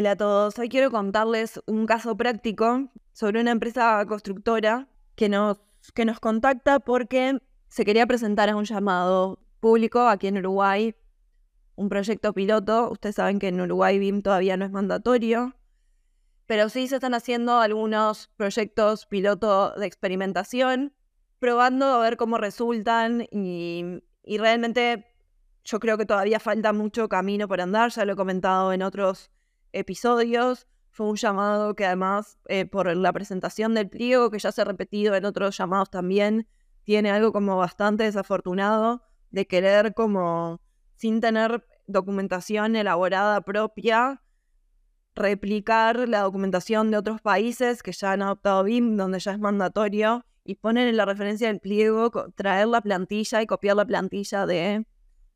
Hola a todos, hoy quiero contarles un caso práctico sobre una empresa constructora que nos, que nos contacta porque se quería presentar a un llamado público aquí en Uruguay, un proyecto piloto. Ustedes saben que en Uruguay BIM todavía no es mandatorio, pero sí se están haciendo algunos proyectos piloto de experimentación, probando a ver cómo resultan y, y realmente yo creo que todavía falta mucho camino por andar, ya lo he comentado en otros episodios. Fue un llamado que además, eh, por la presentación del pliego, que ya se ha repetido en otros llamados también, tiene algo como bastante desafortunado de querer como, sin tener documentación elaborada propia, replicar la documentación de otros países que ya han adoptado BIM, donde ya es mandatorio, y ponen en la referencia del pliego traer la plantilla y copiar la plantilla de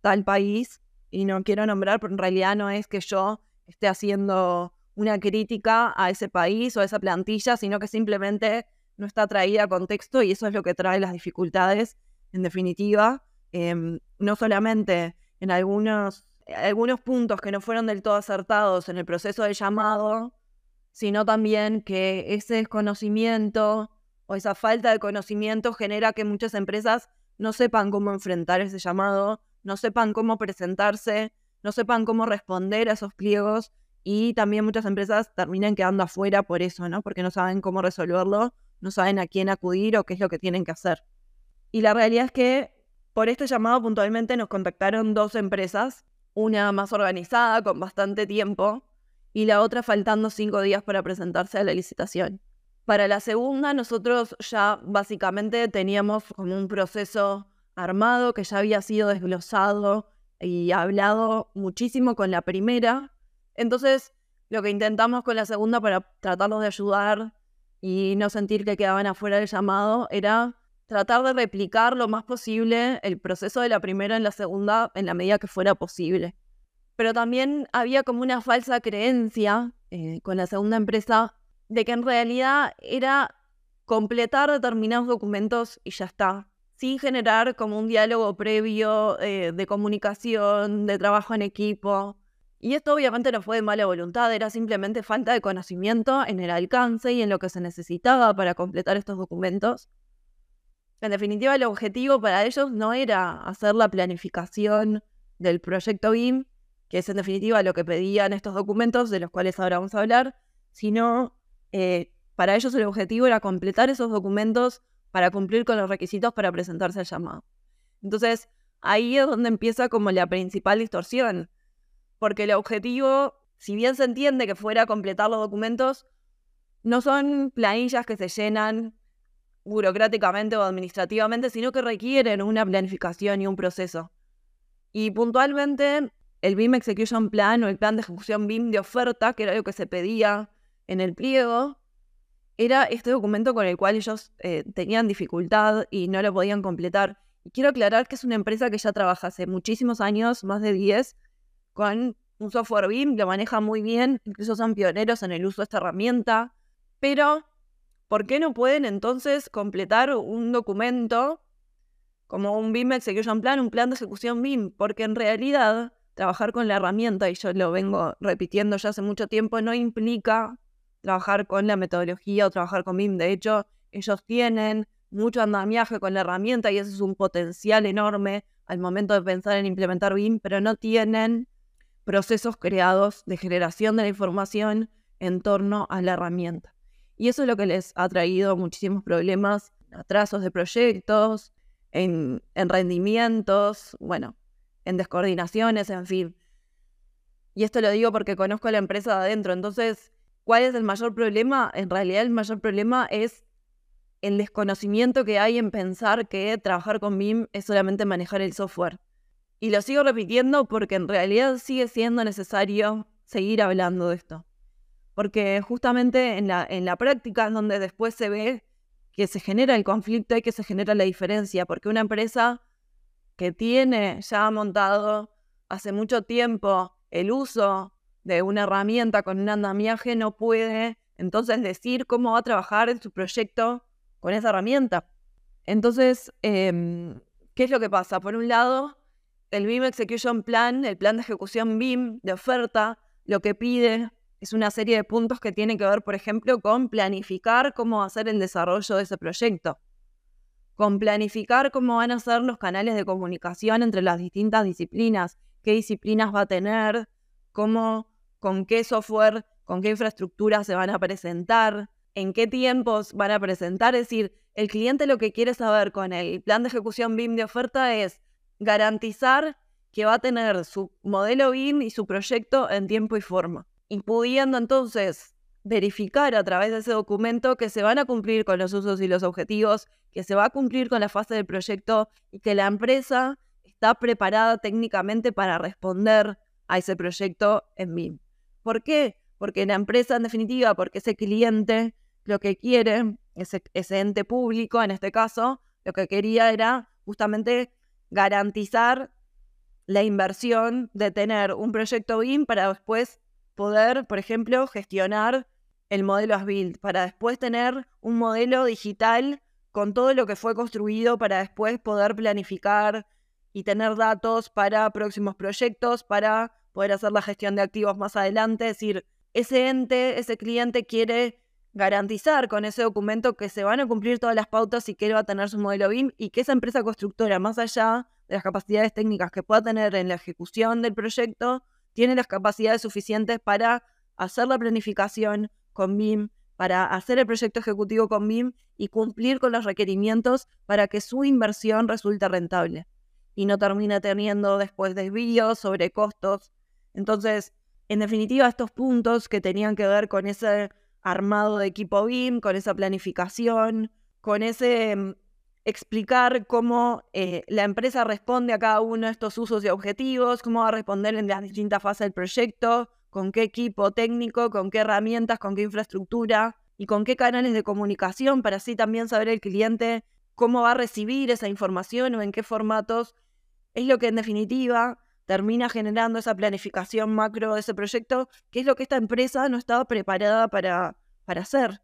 tal país. Y no quiero nombrar, pero en realidad no es que yo esté haciendo una crítica a ese país o a esa plantilla, sino que simplemente no está traída a contexto y eso es lo que trae las dificultades, en definitiva, em, no solamente en algunos, algunos puntos que no fueron del todo acertados en el proceso de llamado, sino también que ese desconocimiento o esa falta de conocimiento genera que muchas empresas no sepan cómo enfrentar ese llamado, no sepan cómo presentarse, no sepan cómo responder a esos pliegos y también muchas empresas terminan quedando afuera por eso, ¿no? Porque no saben cómo resolverlo, no saben a quién acudir o qué es lo que tienen que hacer. Y la realidad es que por este llamado puntualmente nos contactaron dos empresas, una más organizada, con bastante tiempo, y la otra faltando cinco días para presentarse a la licitación. Para la segunda, nosotros ya básicamente teníamos como un proceso armado que ya había sido desglosado y hablado muchísimo con la primera. Entonces, lo que intentamos con la segunda para tratarlos de ayudar y no sentir que quedaban afuera del llamado era tratar de replicar lo más posible el proceso de la primera en la segunda en la medida que fuera posible. Pero también había como una falsa creencia eh, con la segunda empresa de que en realidad era completar determinados documentos y ya está sin generar como un diálogo previo eh, de comunicación, de trabajo en equipo. Y esto obviamente no fue de mala voluntad, era simplemente falta de conocimiento en el alcance y en lo que se necesitaba para completar estos documentos. En definitiva, el objetivo para ellos no era hacer la planificación del proyecto BIM, que es en definitiva lo que pedían estos documentos, de los cuales ahora vamos a hablar, sino eh, para ellos el objetivo era completar esos documentos para cumplir con los requisitos para presentarse al llamado. Entonces, ahí es donde empieza como la principal distorsión, porque el objetivo, si bien se entiende que fuera completar los documentos, no son planillas que se llenan burocráticamente o administrativamente, sino que requieren una planificación y un proceso. Y puntualmente, el BIM Execution Plan o el plan de ejecución BIM de oferta, que era lo que se pedía en el pliego, era este documento con el cual ellos eh, tenían dificultad y no lo podían completar. Y quiero aclarar que es una empresa que ya trabaja hace muchísimos años, más de 10, con un software BIM, lo maneja muy bien, incluso son pioneros en el uso de esta herramienta. Pero, ¿por qué no pueden entonces completar un documento como un BIM Execution Plan, un plan de ejecución BIM? Porque en realidad trabajar con la herramienta, y yo lo vengo repitiendo ya hace mucho tiempo, no implica trabajar con la metodología o trabajar con BIM. De hecho, ellos tienen mucho andamiaje con la herramienta y ese es un potencial enorme al momento de pensar en implementar BIM, pero no tienen procesos creados de generación de la información en torno a la herramienta. Y eso es lo que les ha traído muchísimos problemas, atrasos de proyectos, en, en rendimientos, bueno, en descoordinaciones, en fin. Y esto lo digo porque conozco la empresa de adentro, entonces ¿Cuál es el mayor problema? En realidad el mayor problema es el desconocimiento que hay en pensar que trabajar con BIM es solamente manejar el software. Y lo sigo repitiendo porque en realidad sigue siendo necesario seguir hablando de esto. Porque justamente en la, en la práctica es donde después se ve que se genera el conflicto y que se genera la diferencia. Porque una empresa que tiene ya montado hace mucho tiempo el uso de una herramienta con un andamiaje no puede entonces decir cómo va a trabajar en su proyecto con esa herramienta. Entonces, em, ¿qué es lo que pasa? Por un lado, el BIM Execution Plan, el plan de ejecución BIM de oferta, lo que pide es una serie de puntos que tienen que ver, por ejemplo, con planificar cómo hacer el desarrollo de ese proyecto, con planificar cómo van a ser los canales de comunicación entre las distintas disciplinas, qué disciplinas va a tener, cómo, con qué software, con qué infraestructura se van a presentar, en qué tiempos van a presentar. Es decir, el cliente lo que quiere saber con el plan de ejecución BIM de oferta es garantizar que va a tener su modelo BIM y su proyecto en tiempo y forma. Y pudiendo entonces verificar a través de ese documento que se van a cumplir con los usos y los objetivos, que se va a cumplir con la fase del proyecto y que la empresa está preparada técnicamente para responder a ese proyecto en BIM. ¿Por qué? Porque la empresa, en definitiva, porque ese cliente lo que quiere, ese, ese ente público en este caso, lo que quería era justamente garantizar la inversión de tener un proyecto BIM para después poder, por ejemplo, gestionar el modelo as-built, para después tener un modelo digital con todo lo que fue construido para después poder planificar y tener datos para próximos proyectos, para poder hacer la gestión de activos más adelante. Es decir, ese ente, ese cliente quiere garantizar con ese documento que se van a cumplir todas las pautas y que él va a tener su modelo BIM y que esa empresa constructora, más allá de las capacidades técnicas que pueda tener en la ejecución del proyecto, tiene las capacidades suficientes para hacer la planificación con BIM, para hacer el proyecto ejecutivo con BIM y cumplir con los requerimientos para que su inversión resulte rentable y no termine teniendo después desvíos sobre costos entonces, en definitiva, estos puntos que tenían que ver con ese armado de equipo BIM, con esa planificación, con ese mm, explicar cómo eh, la empresa responde a cada uno de estos usos y objetivos, cómo va a responder en las distintas fases del proyecto, con qué equipo técnico, con qué herramientas, con qué infraestructura y con qué canales de comunicación para así también saber el cliente cómo va a recibir esa información o en qué formatos. Es lo que en definitiva termina generando esa planificación macro de ese proyecto, que es lo que esta empresa no estaba preparada para, para hacer.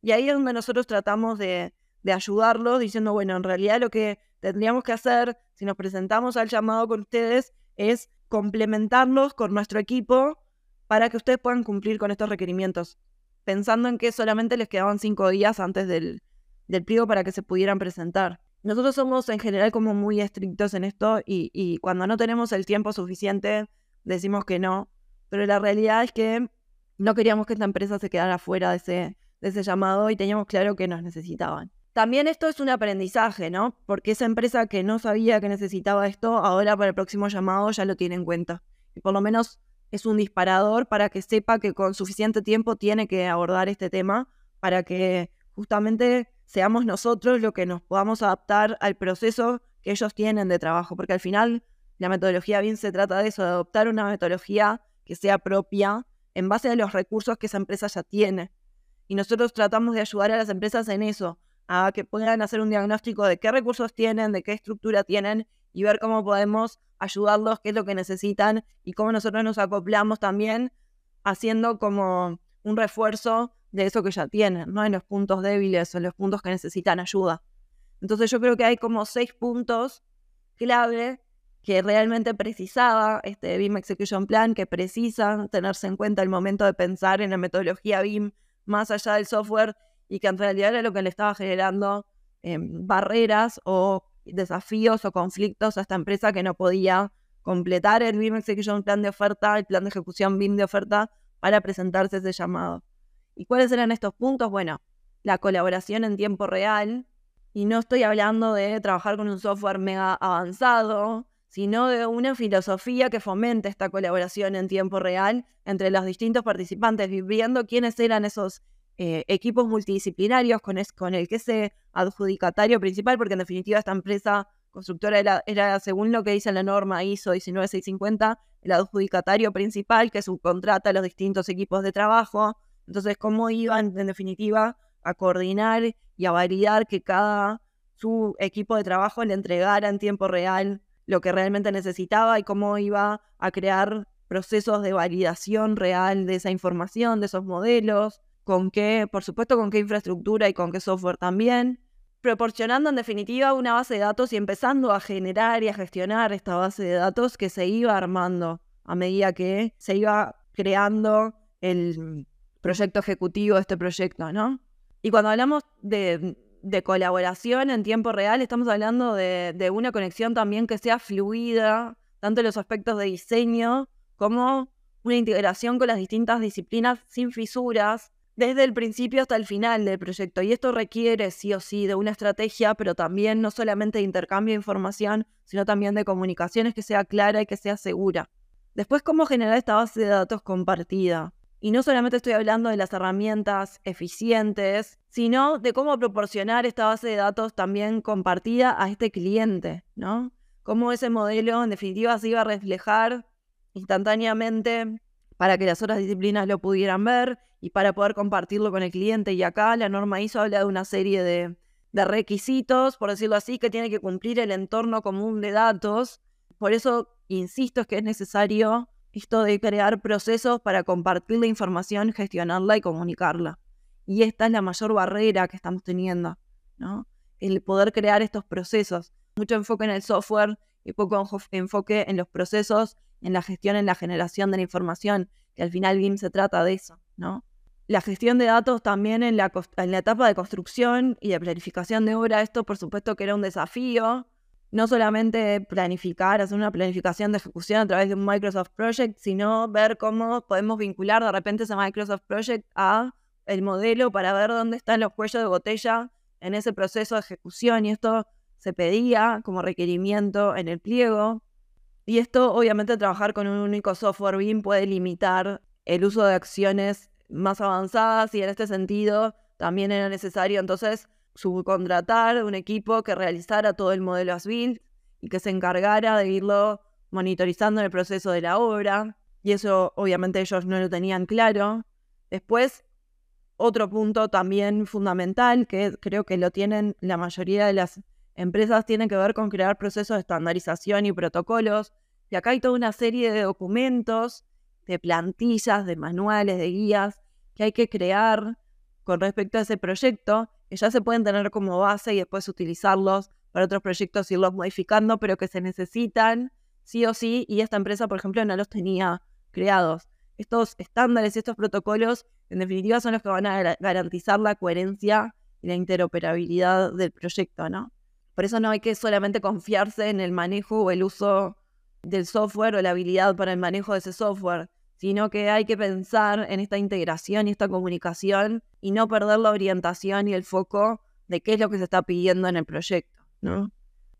Y ahí es donde nosotros tratamos de, de ayudarlos diciendo, bueno, en realidad lo que tendríamos que hacer si nos presentamos al llamado con ustedes es complementarlos con nuestro equipo para que ustedes puedan cumplir con estos requerimientos, pensando en que solamente les quedaban cinco días antes del, del pliego para que se pudieran presentar. Nosotros somos en general como muy estrictos en esto y, cuando no tenemos el tiempo suficiente decimos que no, pero la realidad es que no queríamos que esta empresa se quedara fuera de ese, de ese llamado y teníamos claro que nos necesitaban. También esto es un aprendizaje, ¿no? Porque esa empresa que no sabía que necesitaba esto, ahora para el próximo llamado ya lo tiene en cuenta. Y por lo menos es un disparador para que sepa que con suficiente tiempo tiene que abordar este tema para que justamente seamos nosotros los que nos podamos adaptar al proceso que ellos tienen de trabajo, porque al final la metodología bien se trata de eso, de adoptar una metodología que sea propia en base a los recursos que esa empresa ya tiene. Y nosotros tratamos de ayudar a las empresas en eso, a que puedan hacer un diagnóstico de qué recursos tienen, de qué estructura tienen y ver cómo podemos ayudarlos, qué es lo que necesitan y cómo nosotros nos acoplamos también haciendo como un refuerzo de eso que ya tienen, ¿no? En los puntos débiles o en los puntos que necesitan ayuda. Entonces yo creo que hay como seis puntos clave que realmente precisaba este BIM Execution Plan, que precisan tenerse en cuenta el momento de pensar en la metodología BIM más allá del software y que en realidad era lo que le estaba generando em, barreras o desafíos o conflictos a esta empresa que no podía completar el BIM Execution Plan de oferta, el plan de ejecución BIM de oferta para presentarse ese llamado. ¿Y cuáles eran estos puntos? Bueno, la colaboración en tiempo real. Y no estoy hablando de trabajar con un software mega avanzado, sino de una filosofía que fomente esta colaboración en tiempo real entre los distintos participantes, viendo quiénes eran esos eh, equipos multidisciplinarios con, con el que ese adjudicatario principal, porque en definitiva esta empresa constructora era, era, según lo que dice la norma ISO 19650, el adjudicatario principal que subcontrata a los distintos equipos de trabajo. Entonces, ¿cómo iban, en definitiva, a coordinar y a validar que cada su equipo de trabajo le entregara en tiempo real lo que realmente necesitaba y cómo iba a crear procesos de validación real de esa información, de esos modelos, con qué, por supuesto, con qué infraestructura y con qué software también, proporcionando en definitiva una base de datos y empezando a generar y a gestionar esta base de datos que se iba armando a medida que se iba creando el proyecto ejecutivo de este proyecto, ¿no? Y cuando hablamos de, colaboración en tiempo real, estamos hablando de, de una conexión también que sea fluida, tanto en los aspectos de diseño como una integración con las distintas disciplinas sin fisuras, desde el principio hasta el final del proyecto. Y esto requiere sí o sí de una estrategia, pero también no solamente de intercambio de información, sino también de comunicaciones que sea clara y que sea segura. Después, cómo generar esta base de datos compartida. Y no solamente estoy hablando de las herramientas eficientes, sino de cómo proporcionar esta base de datos también compartida a este cliente, ¿no? Cómo ese modelo en definitiva se iba a reflejar instantáneamente para que las otras disciplinas lo pudieran ver y para poder compartirlo con el cliente. Y acá la norma ISO habla de una serie de, requisitos, por decirlo así, que tiene que cumplir el entorno común de datos. Por eso, insisto, es que es necesario esto de crear procesos para compartir la información, gestionarla y comunicarla. Y esta es la mayor barrera que estamos teniendo, ¿no? El poder crear estos procesos. Mucho enfoque en el software y poco enfoque en los procesos en la gestión, en la generación de la información, que al final BIM se trata de eso, ¿no? La gestión de datos también en la, en la etapa de construcción y de planificación de obra, esto por supuesto que era un desafío, no solamente planificar, hacer una planificación de ejecución a través de un Microsoft Project, sino ver cómo podemos vincular de repente ese Microsoft Project a el modelo para ver dónde están los cuellos de botella en ese proceso de ejecución y esto se pedía como requerimiento en el pliego. Y esto, obviamente, trabajar con un único software BIM puede limitar el uso de acciones más avanzadas y en este sentido también era necesario entonces subcontratar un equipo que realizara todo el modelo as y que se encargara de irlo monitorizando en el proceso de la obra. Y eso obviamente ellos no lo tenían claro. Después, otro punto también fundamental que creo que lo tienen la mayoría de las empresas tienen que ver con crear procesos de estandarización y protocolos. Y acá hay toda una serie de documentos, de plantillas, de manuales, de guías que hay que crear con respecto a ese proyecto, que ya se pueden tener como base y después utilizarlos para otros proyectos, irlos modificando, pero que se necesitan sí o sí, y esta empresa, por ejemplo, no los tenía creados. Estos estándares y estos protocolos, en definitiva, son los que van a garantizar la coherencia y la interoperabilidad del proyecto, ¿no? Por eso no hay que solamente confiarse en el manejo o el uso del software o la habilidad para el manejo de ese software, sino que hay que pensar en esta integración y esta comunicación y no perder la orientación y el foco de qué es lo que se está pidiendo en el proyecto. ¿no?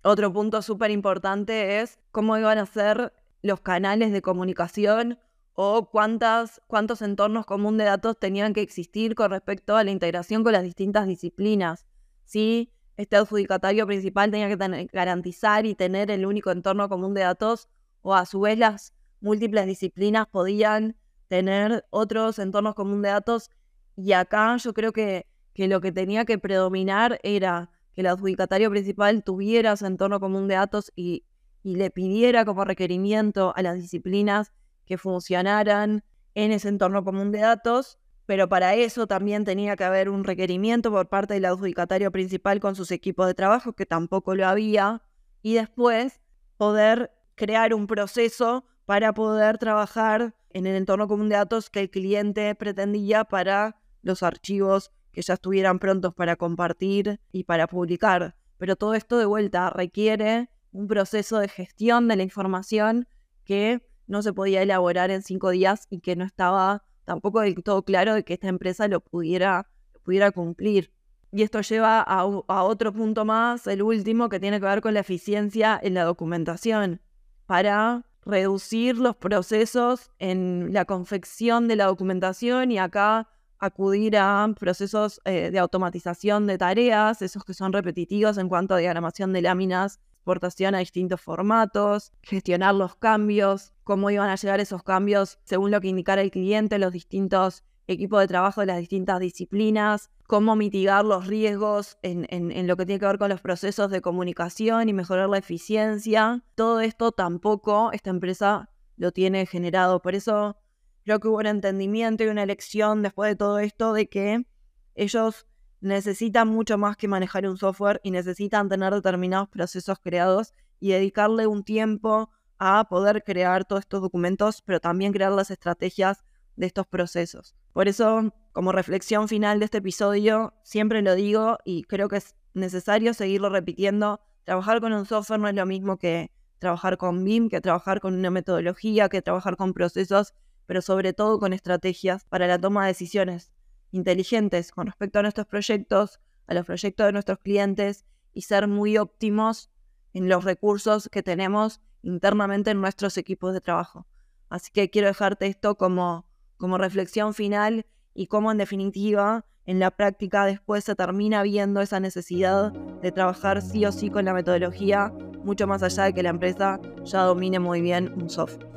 Otro punto súper importante es cómo iban a ser los canales de comunicación o cuántas, cuántos entornos comunes de datos tenían que existir con respecto a la integración con las distintas disciplinas. ¿sí? este adjudicatario principal tenía que garantizar y tener el único entorno común de datos o a su vez las múltiples disciplinas podían tener otros entornos comunes de datos. Y acá yo creo que, que lo que tenía que predominar era que el adjudicatario principal tuviera ese entorno común de datos y, y le pidiera como requerimiento a las disciplinas que funcionaran en ese entorno común de datos pero para eso también tenía que haber un requerimiento por parte del adjudicatario principal con sus equipos de trabajo, que tampoco lo había, y después poder crear un proceso para poder trabajar en el entorno común de datos que el cliente pretendía para los archivos que ya estuvieran prontos para compartir y para publicar. Pero todo esto de vuelta requiere un proceso de gestión de la información que no se podía elaborar en cinco días y que no estaba tampoco del todo claro de que esta empresa lo pudiera, pudiera cumplir. Y esto lleva a, a, otro punto más, el último, que tiene que ver con la eficiencia en la documentación, para reducir los procesos en la confección de la documentación y acá acudir a procesos eh, de automatización de tareas, esos que son repetitivos en cuanto a diagramación de láminas exportación a distintos formatos, gestionar los cambios, cómo iban a llegar esos cambios según lo que indicara el cliente, los distintos equipos de trabajo de las distintas disciplinas, cómo mitigar los riesgos en, en, lo que tiene que ver con los procesos de comunicación y mejorar la eficiencia. Todo esto tampoco esta empresa lo tiene generado. Por eso creo que hubo un entendimiento y una elección después de todo esto de que ellos necesitan mucho más que manejar un software y necesitan tener determinados procesos creados y dedicarle un tiempo a poder crear todos estos documentos, pero también crear las estrategias de estos procesos. Por eso, como reflexión final de este episodio, siempre lo digo y creo que es necesario seguirlo repitiendo. Trabajar con un software no es lo mismo que trabajar con BIM, que trabajar con una metodología, que trabajar con procesos, pero sobre todo con estrategias para la toma de decisiones inteligentes con respecto a nuestros proyectos, a los proyectos de nuestros clientes y ser muy óptimos en los recursos que tenemos internamente en nuestros equipos de trabajo. Así que quiero dejarte esto como, como reflexión final y cómo en definitiva en la práctica después se termina viendo esa necesidad de trabajar sí o sí con la metodología, mucho más allá de que la empresa ya domine muy bien un software.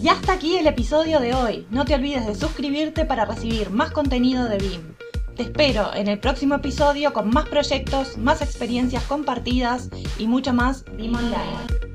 Y hasta aquí el episodio de hoy. No te olvides de suscribirte para recibir más contenido de BIM. Te espero en el próximo episodio con más proyectos, más experiencias compartidas y mucho más BIM Online.